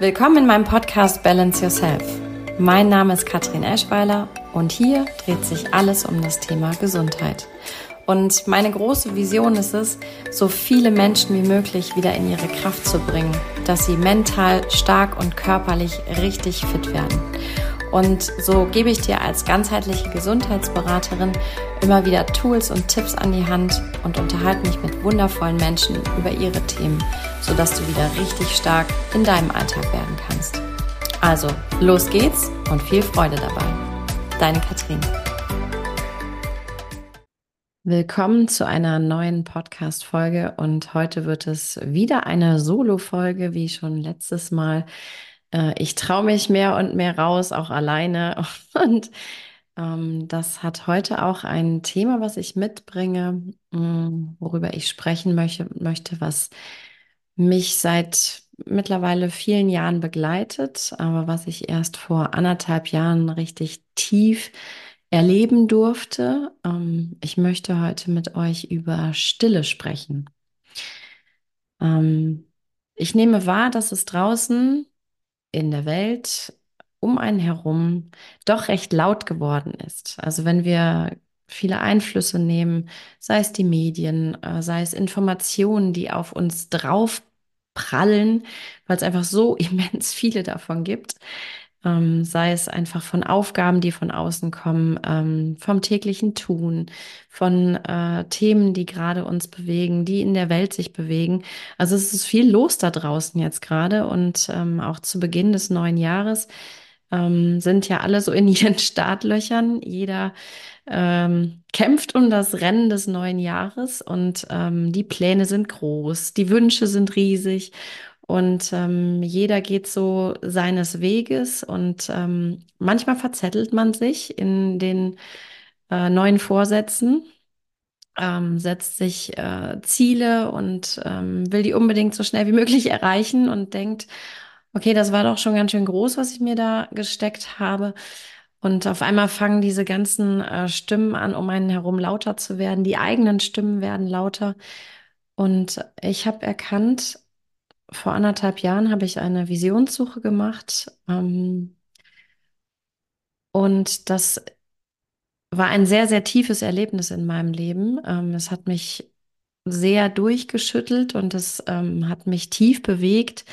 Willkommen in meinem Podcast Balance Yourself. Mein Name ist Katrin Eschweiler und hier dreht sich alles um das Thema Gesundheit. Und meine große Vision ist es, so viele Menschen wie möglich wieder in ihre Kraft zu bringen, dass sie mental stark und körperlich richtig fit werden. Und so gebe ich dir als ganzheitliche Gesundheitsberaterin immer wieder Tools und Tipps an die Hand und unterhalte mich mit wundervollen Menschen über ihre Themen, sodass du wieder richtig stark in deinem Alltag werden kannst. Also, los geht's und viel Freude dabei. Deine Katrin. Willkommen zu einer neuen Podcast-Folge und heute wird es wieder eine Solo-Folge, wie schon letztes Mal. Äh, ich traue mich mehr und mehr raus, auch alleine. Und ähm, das hat heute auch ein Thema, was ich mitbringe, mm, worüber ich sprechen möchte, möchte, was mich seit mittlerweile vielen Jahren begleitet, aber was ich erst vor anderthalb Jahren richtig tief erleben durfte. Ähm, ich möchte heute mit euch über Stille sprechen. Ähm, ich nehme wahr, dass es draußen in der Welt um einen herum doch recht laut geworden ist. Also wenn wir viele Einflüsse nehmen, sei es die Medien, äh, sei es Informationen, die auf uns drauf prallen, weil es einfach so immens viele davon gibt, ähm, sei es einfach von Aufgaben, die von außen kommen, ähm, vom täglichen Tun, von äh, Themen, die gerade uns bewegen, die in der Welt sich bewegen. Also es ist viel los da draußen jetzt gerade und ähm, auch zu Beginn des neuen Jahres ähm, sind ja alle so in ihren Startlöchern. Jeder ähm, kämpft um das Rennen des neuen Jahres und ähm, die Pläne sind groß, die Wünsche sind riesig und ähm, jeder geht so seines Weges und ähm, manchmal verzettelt man sich in den äh, neuen Vorsätzen, ähm, setzt sich äh, Ziele und ähm, will die unbedingt so schnell wie möglich erreichen und denkt, okay, das war doch schon ganz schön groß, was ich mir da gesteckt habe. Und auf einmal fangen diese ganzen äh, Stimmen an, um einen herum lauter zu werden. Die eigenen Stimmen werden lauter. Und ich habe erkannt, vor anderthalb Jahren habe ich eine Visionssuche gemacht. Ähm, und das war ein sehr, sehr tiefes Erlebnis in meinem Leben. Ähm, es hat mich sehr durchgeschüttelt und es ähm, hat mich tief bewegt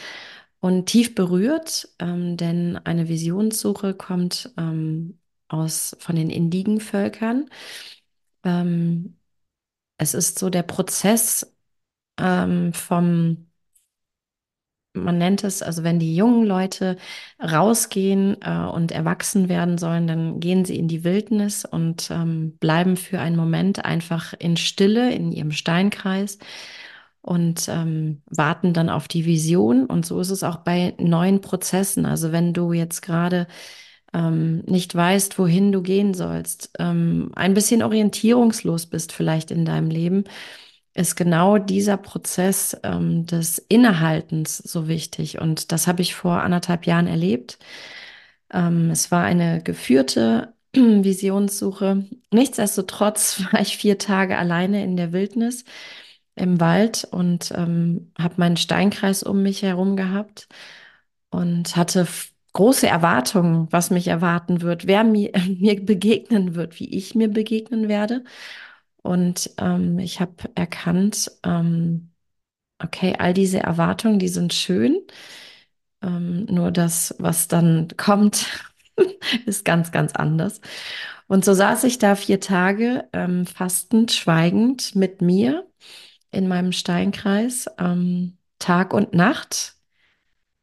und tief berührt, ähm, denn eine Visionssuche kommt ähm, aus von den Indigenvölkern. Ähm, es ist so der Prozess ähm, vom man nennt es, also wenn die jungen Leute rausgehen äh, und erwachsen werden sollen, dann gehen sie in die Wildnis und ähm, bleiben für einen Moment einfach in Stille in ihrem Steinkreis und ähm, warten dann auf die Vision. Und so ist es auch bei neuen Prozessen. Also wenn du jetzt gerade ähm, nicht weißt, wohin du gehen sollst, ähm, ein bisschen orientierungslos bist vielleicht in deinem Leben, ist genau dieser Prozess ähm, des Innehaltens so wichtig. Und das habe ich vor anderthalb Jahren erlebt. Ähm, es war eine geführte Visionssuche. Nichtsdestotrotz war ich vier Tage alleine in der Wildnis im Wald und ähm, habe meinen Steinkreis um mich herum gehabt und hatte große Erwartungen, was mich erwarten wird, wer mir, mir begegnen wird, wie ich mir begegnen werde. Und ähm, ich habe erkannt, ähm, okay, all diese Erwartungen, die sind schön. Ähm, nur das, was dann kommt, ist ganz, ganz anders. Und so saß ich da vier Tage ähm, fastend, schweigend mit mir in meinem Steinkreis, ähm, Tag und Nacht.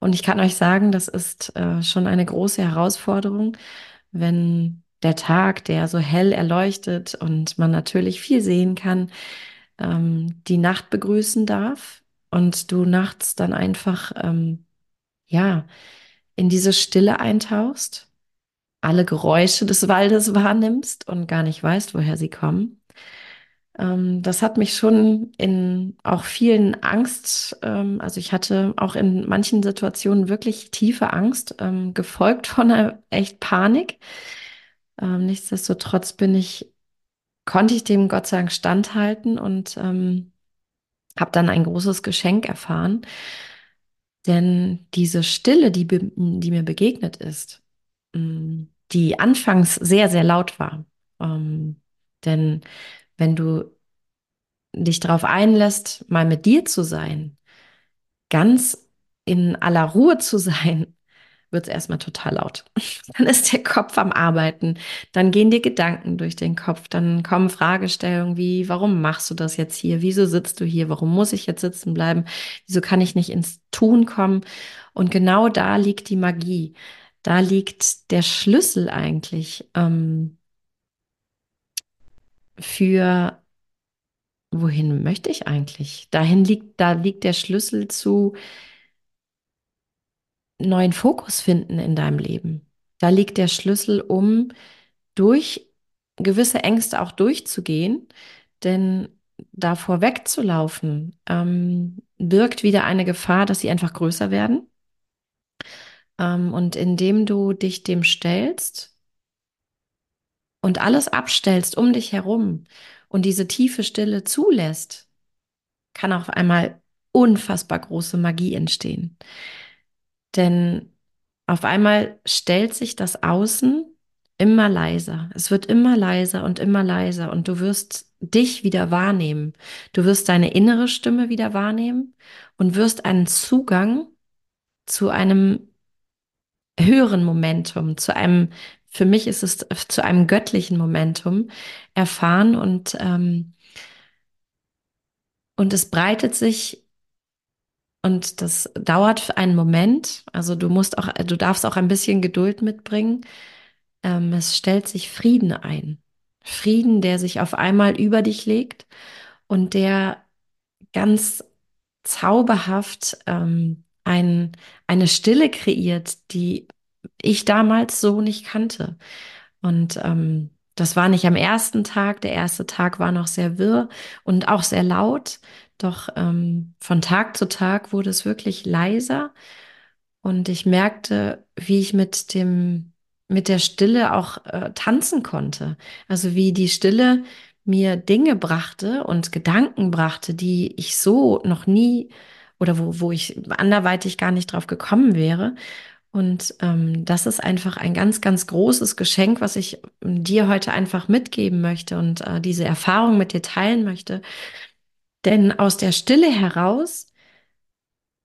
Und ich kann euch sagen, das ist äh, schon eine große Herausforderung, wenn der Tag, der so hell erleuchtet und man natürlich viel sehen kann, ähm, die Nacht begrüßen darf und du nachts dann einfach, ähm, ja, in diese Stille eintauchst, alle Geräusche des Waldes wahrnimmst und gar nicht weißt, woher sie kommen. Ähm, das hat mich schon in auch vielen Angst, ähm, also ich hatte auch in manchen Situationen wirklich tiefe Angst, ähm, gefolgt von einer echt Panik. Ähm, nichtsdestotrotz bin ich, konnte ich dem Gott sei Dank standhalten und ähm, habe dann ein großes Geschenk erfahren. Denn diese Stille, die, die mir begegnet ist, mm, die anfangs sehr, sehr laut war. Ähm, denn wenn du dich darauf einlässt, mal mit dir zu sein, ganz in aller Ruhe zu sein, wird es erstmal total laut. Dann ist der Kopf am Arbeiten, dann gehen dir Gedanken durch den Kopf, dann kommen Fragestellungen wie, warum machst du das jetzt hier? Wieso sitzt du hier? Warum muss ich jetzt sitzen bleiben? Wieso kann ich nicht ins Tun kommen? Und genau da liegt die Magie. Da liegt der Schlüssel eigentlich ähm, für wohin möchte ich eigentlich? Dahin liegt, da liegt der Schlüssel zu neuen Fokus finden in deinem Leben. Da liegt der Schlüssel, um durch gewisse Ängste auch durchzugehen, denn davor wegzulaufen, ähm, birgt wieder eine Gefahr, dass sie einfach größer werden. Ähm, und indem du dich dem stellst und alles abstellst um dich herum und diese tiefe Stille zulässt, kann auf einmal unfassbar große Magie entstehen. Denn auf einmal stellt sich das Außen immer leiser. Es wird immer leiser und immer leiser und du wirst dich wieder wahrnehmen. Du wirst deine innere Stimme wieder wahrnehmen und wirst einen Zugang zu einem höheren Momentum, zu einem, für mich ist es zu einem göttlichen Momentum erfahren und, ähm, und es breitet sich und das dauert einen Moment. Also du musst auch, du darfst auch ein bisschen Geduld mitbringen. Ähm, es stellt sich Frieden ein. Frieden, der sich auf einmal über dich legt und der ganz zauberhaft ähm, ein, eine Stille kreiert, die ich damals so nicht kannte. Und ähm, das war nicht am ersten Tag. Der erste Tag war noch sehr wirr und auch sehr laut. Doch ähm, von Tag zu Tag wurde es wirklich leiser und ich merkte, wie ich mit dem, mit der Stille auch äh, tanzen konnte. Also wie die Stille mir Dinge brachte und Gedanken brachte, die ich so noch nie oder wo, wo ich anderweitig gar nicht drauf gekommen wäre. Und ähm, das ist einfach ein ganz, ganz großes Geschenk, was ich dir heute einfach mitgeben möchte und äh, diese Erfahrung mit dir teilen möchte, denn aus der Stille heraus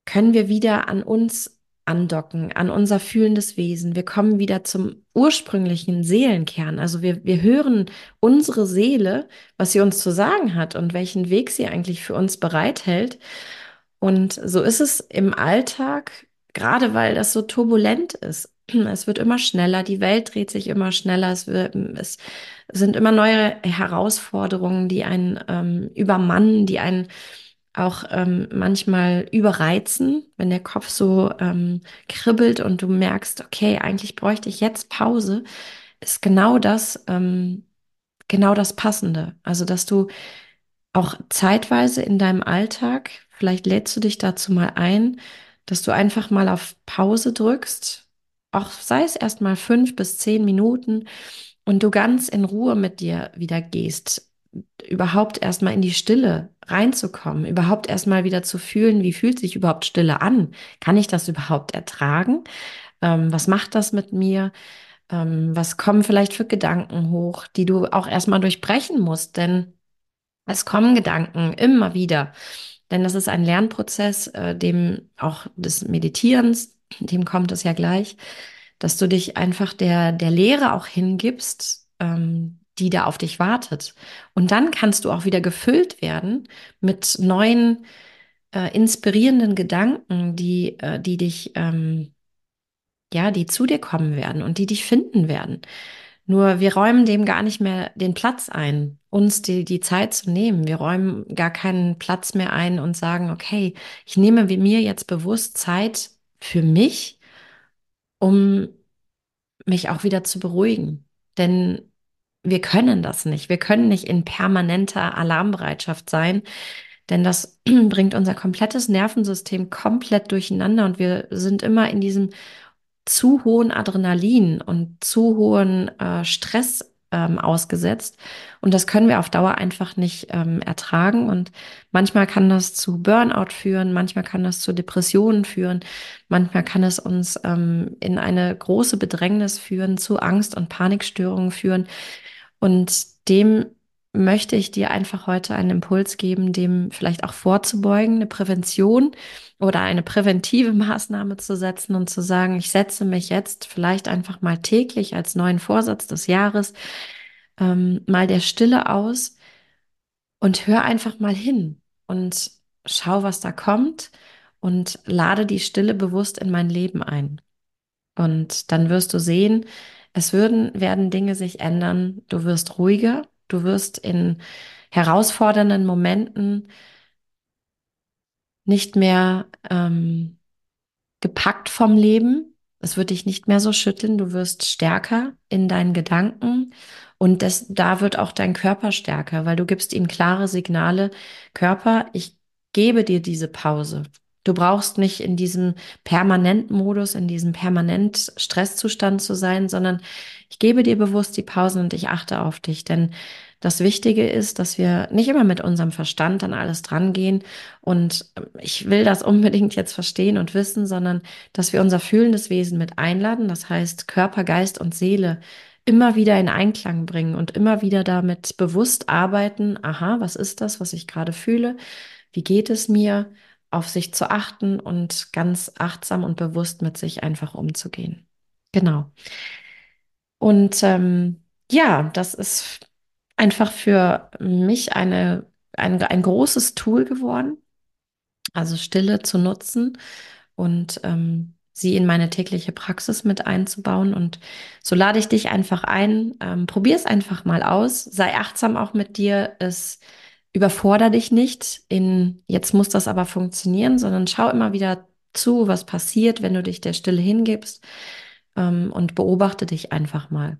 können wir wieder an uns andocken, an unser fühlendes Wesen. Wir kommen wieder zum ursprünglichen Seelenkern. Also wir, wir hören unsere Seele, was sie uns zu sagen hat und welchen Weg sie eigentlich für uns bereithält. Und so ist es im Alltag, gerade weil das so turbulent ist. Es wird immer schneller, die Welt dreht sich immer schneller, es, wird, es sind immer neue Herausforderungen, die einen ähm, übermannen, die einen auch ähm, manchmal überreizen, wenn der Kopf so ähm, kribbelt und du merkst, okay, eigentlich bräuchte ich jetzt Pause, ist genau das, ähm, genau das Passende. Also, dass du auch zeitweise in deinem Alltag, vielleicht lädst du dich dazu mal ein, dass du einfach mal auf Pause drückst, auch sei es erst mal fünf bis zehn Minuten und du ganz in Ruhe mit dir wieder gehst, überhaupt erstmal in die Stille reinzukommen, überhaupt erstmal wieder zu fühlen, wie fühlt sich überhaupt Stille an? Kann ich das überhaupt ertragen? Ähm, was macht das mit mir? Ähm, was kommen vielleicht für Gedanken hoch, die du auch erstmal durchbrechen musst? Denn es kommen Gedanken immer wieder. Denn das ist ein Lernprozess, äh, dem auch des Meditierens, dem kommt es ja gleich dass du dich einfach der, der Lehre auch hingibst, ähm, die da auf dich wartet. Und dann kannst du auch wieder gefüllt werden mit neuen, äh, inspirierenden Gedanken, die, äh, die dich, ähm, ja, die zu dir kommen werden und die dich finden werden. Nur wir räumen dem gar nicht mehr den Platz ein, uns die, die Zeit zu nehmen. Wir räumen gar keinen Platz mehr ein und sagen, okay, ich nehme mir jetzt bewusst Zeit für mich um mich auch wieder zu beruhigen. Denn wir können das nicht. Wir können nicht in permanenter Alarmbereitschaft sein, denn das bringt unser komplettes Nervensystem komplett durcheinander und wir sind immer in diesem zu hohen Adrenalin und zu hohen äh, Stress ähm, ausgesetzt. Und das können wir auf Dauer einfach nicht ähm, ertragen. Und manchmal kann das zu Burnout führen, manchmal kann das zu Depressionen führen, manchmal kann es uns ähm, in eine große Bedrängnis führen, zu Angst und Panikstörungen führen. Und dem möchte ich dir einfach heute einen Impuls geben, dem vielleicht auch vorzubeugen, eine Prävention oder eine präventive Maßnahme zu setzen und zu sagen, ich setze mich jetzt vielleicht einfach mal täglich als neuen Vorsatz des Jahres ähm, mal der Stille aus und hör einfach mal hin und schau, was da kommt und lade die Stille bewusst in mein Leben ein. Und dann wirst du sehen, es würden, werden Dinge sich ändern. Du wirst ruhiger, du wirst in herausfordernden Momenten nicht mehr ähm, gepackt vom Leben. Es wird dich nicht mehr so schütteln. Du wirst stärker in deinen Gedanken und das, da wird auch dein Körper stärker, weil du gibst ihm klare Signale. Körper, ich gebe dir diese Pause. Du brauchst nicht in diesem Permanentmodus, in diesem permanent Stresszustand zu sein, sondern ich gebe dir bewusst die Pausen und ich achte auf dich. Denn das Wichtige ist, dass wir nicht immer mit unserem Verstand an alles drangehen. Und ich will das unbedingt jetzt verstehen und wissen, sondern dass wir unser fühlendes Wesen mit einladen. Das heißt, Körper, Geist und Seele immer wieder in Einklang bringen und immer wieder damit bewusst arbeiten. Aha, was ist das, was ich gerade fühle? Wie geht es mir? Auf sich zu achten und ganz achtsam und bewusst mit sich einfach umzugehen. Genau. Und ähm, ja, das ist einfach für mich eine, ein, ein großes Tool geworden, also Stille zu nutzen und ähm, sie in meine tägliche Praxis mit einzubauen. Und so lade ich dich einfach ein, ähm, probier es einfach mal aus, sei achtsam auch mit dir. Es überforder dich nicht in, jetzt muss das aber funktionieren, sondern schau immer wieder zu, was passiert, wenn du dich der Stille hingibst ähm, und beobachte dich einfach mal.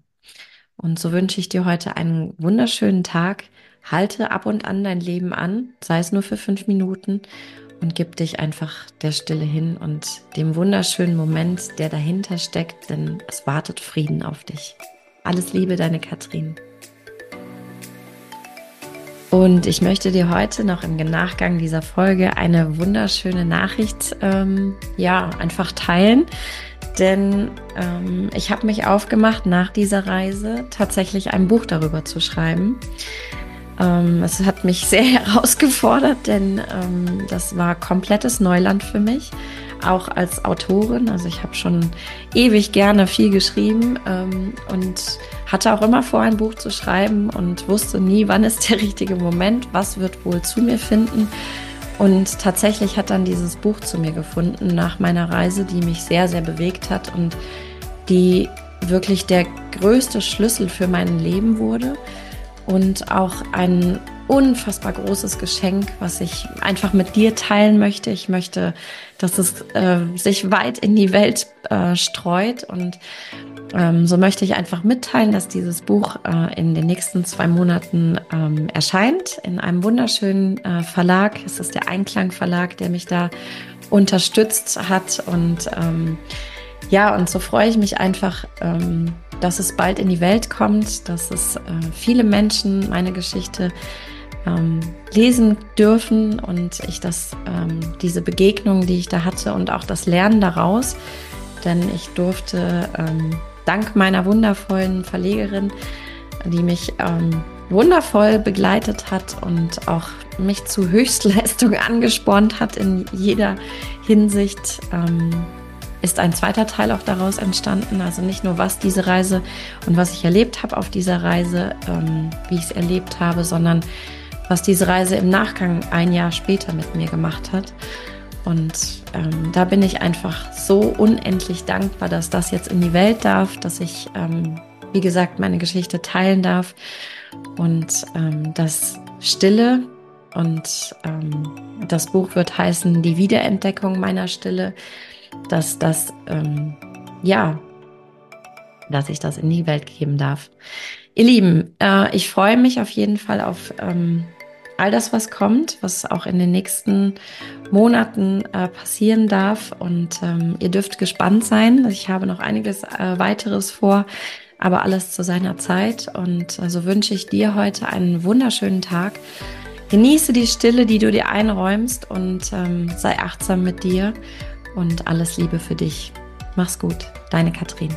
Und so wünsche ich dir heute einen wunderschönen Tag. Halte ab und an dein Leben an, sei es nur für fünf Minuten und gib dich einfach der Stille hin und dem wunderschönen Moment, der dahinter steckt, denn es wartet Frieden auf dich. Alles Liebe, deine Katrin. Und ich möchte dir heute noch im Nachgang dieser Folge eine wunderschöne Nachricht, ähm, ja, einfach teilen. Denn ähm, ich habe mich aufgemacht, nach dieser Reise tatsächlich ein Buch darüber zu schreiben. Ähm, es hat mich sehr herausgefordert, denn ähm, das war komplettes Neuland für mich auch als Autorin. Also ich habe schon ewig gerne viel geschrieben ähm, und hatte auch immer vor, ein Buch zu schreiben und wusste nie, wann ist der richtige Moment, was wird wohl zu mir finden. Und tatsächlich hat dann dieses Buch zu mir gefunden nach meiner Reise, die mich sehr, sehr bewegt hat und die wirklich der größte Schlüssel für mein Leben wurde und auch ein unfassbar großes Geschenk, was ich einfach mit dir teilen möchte. Ich möchte, dass es äh, sich weit in die Welt äh, streut und ähm, so möchte ich einfach mitteilen, dass dieses Buch äh, in den nächsten zwei Monaten ähm, erscheint in einem wunderschönen äh, Verlag. Es ist der Einklang Verlag, der mich da unterstützt hat und ähm, ja, und so freue ich mich einfach, ähm, dass es bald in die Welt kommt, dass es äh, viele Menschen meine Geschichte ähm, lesen dürfen und ich das, ähm, diese Begegnung, die ich da hatte und auch das Lernen daraus, denn ich durfte ähm, dank meiner wundervollen Verlegerin, die mich ähm, wundervoll begleitet hat und auch mich zu Höchstleistung angespornt hat in jeder Hinsicht, ähm, ist ein zweiter Teil auch daraus entstanden. Also nicht nur, was diese Reise und was ich erlebt habe auf dieser Reise, ähm, wie ich es erlebt habe, sondern was diese Reise im Nachgang ein Jahr später mit mir gemacht hat. Und ähm, da bin ich einfach so unendlich dankbar, dass das jetzt in die Welt darf, dass ich, ähm, wie gesagt, meine Geschichte teilen darf und ähm, das Stille und ähm, das Buch wird heißen Die Wiederentdeckung meiner Stille, dass das, ähm, ja, dass ich das in die Welt geben darf. Ihr Lieben, äh, ich freue mich auf jeden Fall auf ähm, all das, was kommt, was auch in den nächsten Monaten äh, passieren darf. Und ähm, ihr dürft gespannt sein. Ich habe noch einiges äh, weiteres vor, aber alles zu seiner Zeit. Und so also wünsche ich dir heute einen wunderschönen Tag. Genieße die Stille, die du dir einräumst und ähm, sei achtsam mit dir und alles Liebe für dich. Mach's gut, deine Katrin.